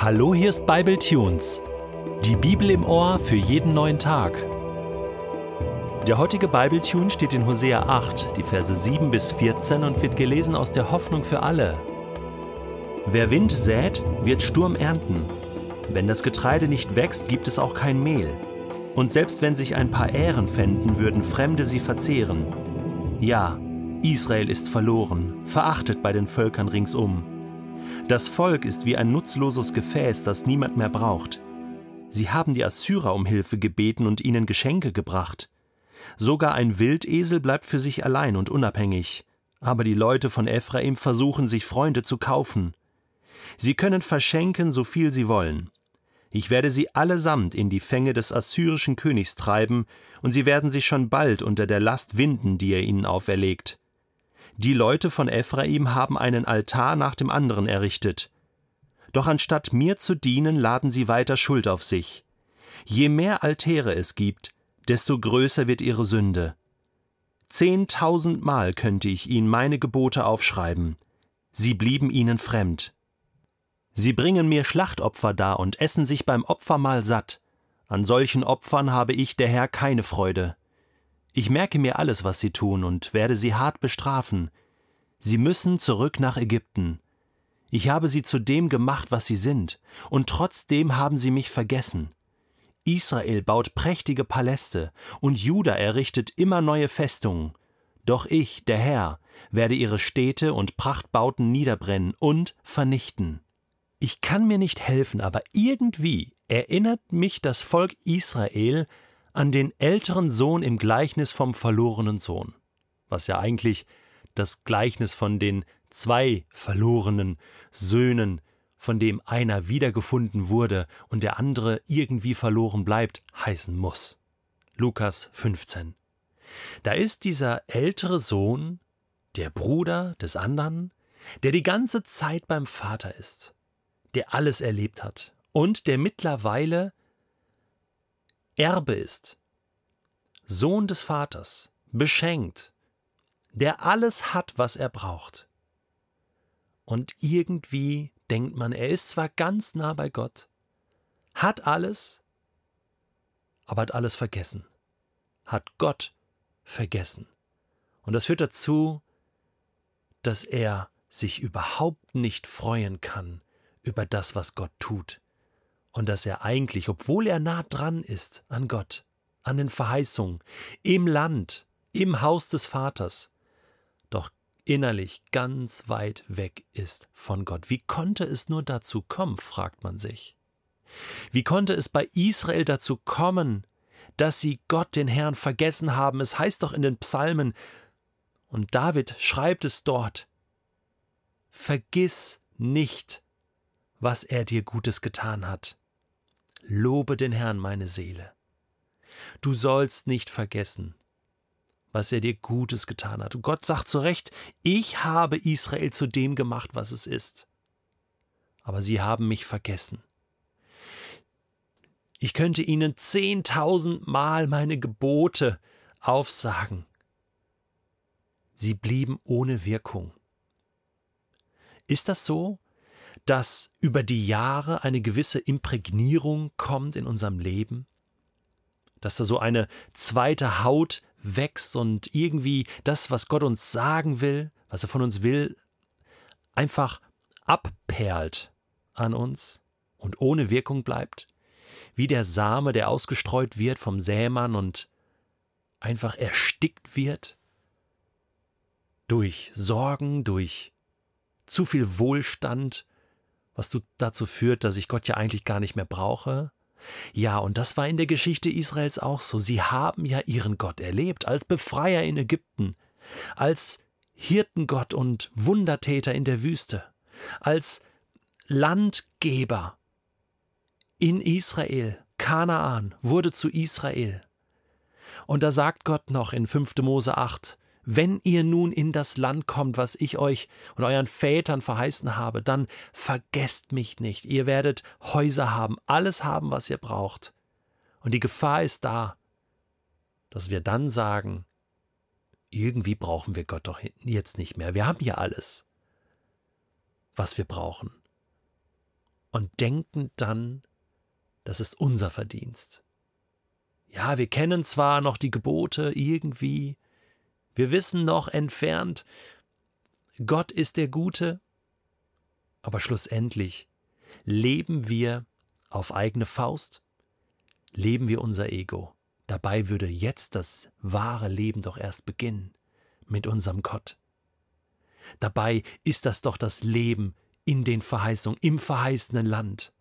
Hallo, hier ist Bible Tunes. Die Bibel im Ohr für jeden neuen Tag. Der heutige Bible Tune steht in Hosea 8, die Verse 7 bis 14 und wird gelesen aus der Hoffnung für alle. Wer Wind sät, wird Sturm ernten. Wenn das Getreide nicht wächst, gibt es auch kein Mehl. Und selbst wenn sich ein paar Ähren fänden, würden Fremde sie verzehren. Ja, Israel ist verloren, verachtet bei den Völkern ringsum. Das Volk ist wie ein nutzloses Gefäß, das niemand mehr braucht. Sie haben die Assyrer um Hilfe gebeten und ihnen Geschenke gebracht. Sogar ein Wildesel bleibt für sich allein und unabhängig. Aber die Leute von Ephraim versuchen, sich Freunde zu kaufen. Sie können verschenken, so viel sie wollen. Ich werde sie allesamt in die Fänge des assyrischen Königs treiben, und sie werden sich schon bald unter der Last winden, die er ihnen auferlegt. Die Leute von Ephraim haben einen Altar nach dem anderen errichtet. Doch anstatt mir zu dienen, laden sie weiter Schuld auf sich. Je mehr Altäre es gibt, desto größer wird ihre Sünde. Zehntausendmal könnte ich ihnen meine Gebote aufschreiben. Sie blieben ihnen fremd. Sie bringen mir Schlachtopfer dar und essen sich beim Opfermahl satt. An solchen Opfern habe ich, der Herr, keine Freude. Ich merke mir alles, was sie tun, und werde sie hart bestrafen. Sie müssen zurück nach Ägypten. Ich habe sie zu dem gemacht, was sie sind, und trotzdem haben sie mich vergessen. Israel baut prächtige Paläste, und Juda errichtet immer neue Festungen. Doch ich, der Herr, werde ihre Städte und Prachtbauten niederbrennen und vernichten. Ich kann mir nicht helfen, aber irgendwie erinnert mich das Volk Israel an den älteren Sohn im Gleichnis vom verlorenen Sohn, was ja eigentlich das Gleichnis von den zwei verlorenen Söhnen, von dem einer wiedergefunden wurde und der andere irgendwie verloren bleibt, heißen muss. Lukas 15. Da ist dieser ältere Sohn, der Bruder des anderen, der die ganze Zeit beim Vater ist, der alles erlebt hat und der mittlerweile Erbe ist, Sohn des Vaters, beschenkt, der alles hat, was er braucht. Und irgendwie denkt man, er ist zwar ganz nah bei Gott, hat alles, aber hat alles vergessen, hat Gott vergessen. Und das führt dazu, dass er sich überhaupt nicht freuen kann über das, was Gott tut und dass er eigentlich, obwohl er nah dran ist an Gott, an den Verheißungen, im Land, im Haus des Vaters, doch innerlich ganz weit weg ist von Gott. Wie konnte es nur dazu kommen, fragt man sich. Wie konnte es bei Israel dazu kommen, dass sie Gott, den Herrn, vergessen haben? Es heißt doch in den Psalmen, und David schreibt es dort, Vergiss nicht, was er dir Gutes getan hat. Lobe den Herrn, meine Seele. Du sollst nicht vergessen, was er dir Gutes getan hat. Und Gott sagt zu Recht, ich habe Israel zu dem gemacht, was es ist. Aber sie haben mich vergessen. Ich könnte ihnen zehntausendmal meine Gebote aufsagen. Sie blieben ohne Wirkung. Ist das so? Dass über die Jahre eine gewisse Imprägnierung kommt in unserem Leben, dass da so eine zweite Haut wächst und irgendwie das, was Gott uns sagen will, was er von uns will, einfach abperlt an uns und ohne Wirkung bleibt, wie der Same, der ausgestreut wird vom Sämann und einfach erstickt wird? Durch Sorgen, durch zu viel Wohlstand, was du dazu führt, dass ich Gott ja eigentlich gar nicht mehr brauche? Ja, und das war in der Geschichte Israels auch so. Sie haben ja ihren Gott erlebt als Befreier in Ägypten, als Hirtengott und Wundertäter in der Wüste, als Landgeber in Israel. Kanaan wurde zu Israel. Und da sagt Gott noch in 5. Mose 8, wenn ihr nun in das Land kommt, was ich euch und euren Vätern verheißen habe, dann vergesst mich nicht. Ihr werdet Häuser haben, alles haben, was ihr braucht. Und die Gefahr ist da, dass wir dann sagen, irgendwie brauchen wir Gott doch jetzt nicht mehr. Wir haben ja alles, was wir brauchen. und denken dann, das ist unser Verdienst. Ja, wir kennen zwar noch die Gebote irgendwie, wir wissen noch entfernt, Gott ist der Gute, aber schlussendlich leben wir auf eigene Faust, leben wir unser Ego. Dabei würde jetzt das wahre Leben doch erst beginnen mit unserem Gott. Dabei ist das doch das Leben in den Verheißungen, im verheißenen Land.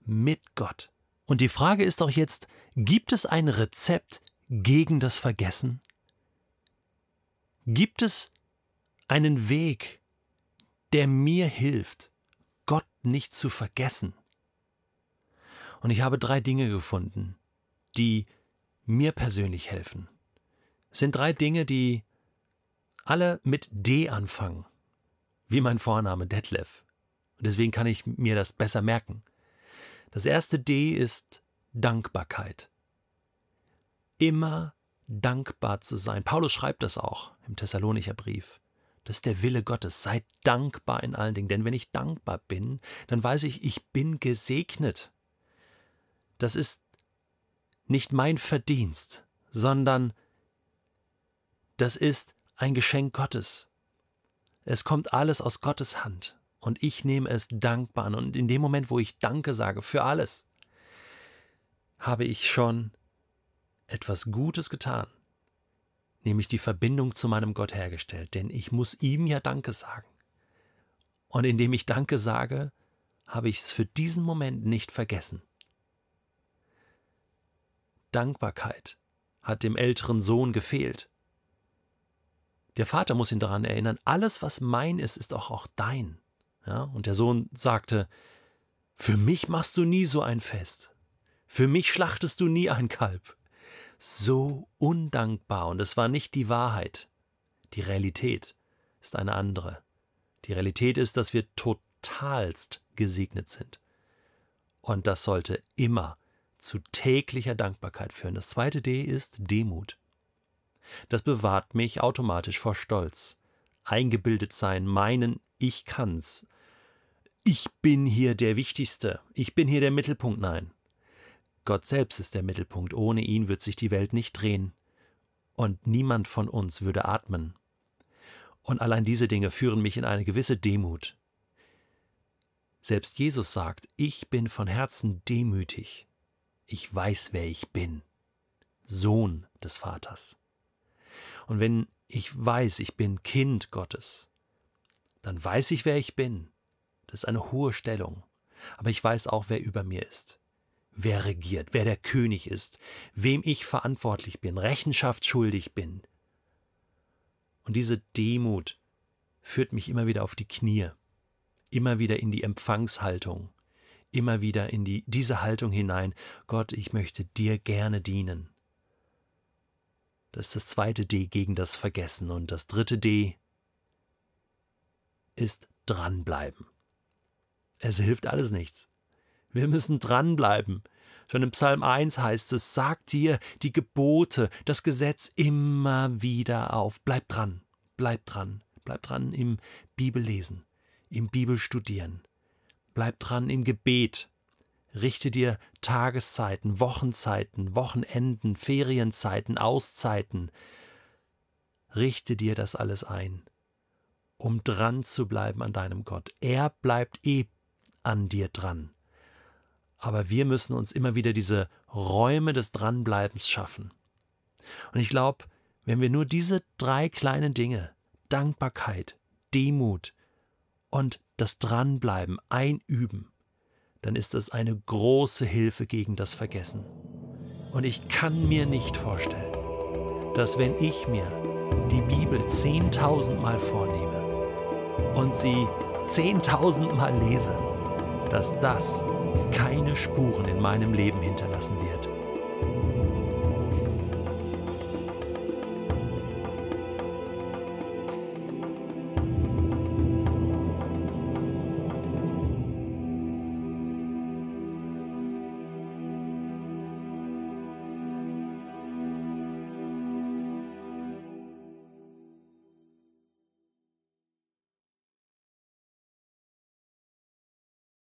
Mit Gott. Und die Frage ist doch jetzt, gibt es ein Rezept gegen das Vergessen? Gibt es einen Weg, der mir hilft, Gott nicht zu vergessen? Und ich habe drei Dinge gefunden, die mir persönlich helfen. Es sind drei Dinge, die alle mit D anfangen, wie mein Vorname Detlef. Und deswegen kann ich mir das besser merken. Das erste D ist Dankbarkeit. Immer dankbar zu sein. Paulus schreibt das auch im Thessalonicher Brief. Das ist der Wille Gottes. Seid dankbar in allen Dingen. Denn wenn ich dankbar bin, dann weiß ich, ich bin gesegnet. Das ist nicht mein Verdienst, sondern das ist ein Geschenk Gottes. Es kommt alles aus Gottes Hand und ich nehme es dankbar an. Und in dem Moment, wo ich Danke sage für alles, habe ich schon etwas Gutes getan, nämlich die Verbindung zu meinem Gott hergestellt, denn ich muss ihm ja Danke sagen. Und indem ich Danke sage, habe ich es für diesen Moment nicht vergessen. Dankbarkeit hat dem älteren Sohn gefehlt. Der Vater muss ihn daran erinnern, alles, was mein ist, ist auch, auch dein. Ja, und der Sohn sagte, für mich machst du nie so ein Fest. Für mich schlachtest du nie ein Kalb. So undankbar, und es war nicht die Wahrheit. Die Realität ist eine andere. Die Realität ist, dass wir totalst gesegnet sind. Und das sollte immer zu täglicher Dankbarkeit führen. Das zweite D ist Demut. Das bewahrt mich automatisch vor Stolz. Eingebildet sein, meinen, ich kann's. Ich bin hier der Wichtigste. Ich bin hier der Mittelpunkt. Nein. Gott selbst ist der Mittelpunkt. Ohne ihn wird sich die Welt nicht drehen. Und niemand von uns würde atmen. Und allein diese Dinge führen mich in eine gewisse Demut. Selbst Jesus sagt, ich bin von Herzen demütig. Ich weiß, wer ich bin. Sohn des Vaters. Und wenn ich weiß, ich bin Kind Gottes, dann weiß ich, wer ich bin. Das ist eine hohe Stellung. Aber ich weiß auch, wer über mir ist, wer regiert, wer der König ist, wem ich verantwortlich bin, Rechenschaft schuldig bin. Und diese Demut führt mich immer wieder auf die Knie, immer wieder in die Empfangshaltung, immer wieder in die, diese Haltung hinein. Gott, ich möchte dir gerne dienen. Das ist das zweite D gegen das Vergessen. Und das dritte D ist dranbleiben. Es hilft alles nichts. Wir müssen dranbleiben. Schon im Psalm 1 heißt es, sagt dir die Gebote, das Gesetz immer wieder auf. Bleib dran, bleib dran, bleib dran im Bibellesen, im Bibelstudieren. Bleib dran im Gebet, Richte dir Tageszeiten, Wochenzeiten, Wochenenden, Ferienzeiten, Auszeiten. Richte dir das alles ein, um dran zu bleiben an deinem Gott. Er bleibt eh an dir dran. Aber wir müssen uns immer wieder diese Räume des Dranbleibens schaffen. Und ich glaube, wenn wir nur diese drei kleinen Dinge, Dankbarkeit, Demut und das Dranbleiben einüben, dann ist das eine große Hilfe gegen das Vergessen. Und ich kann mir nicht vorstellen, dass wenn ich mir die Bibel 10.000 Mal vornehme und sie 10.000 Mal lese, dass das keine Spuren in meinem Leben hinterlassen wird.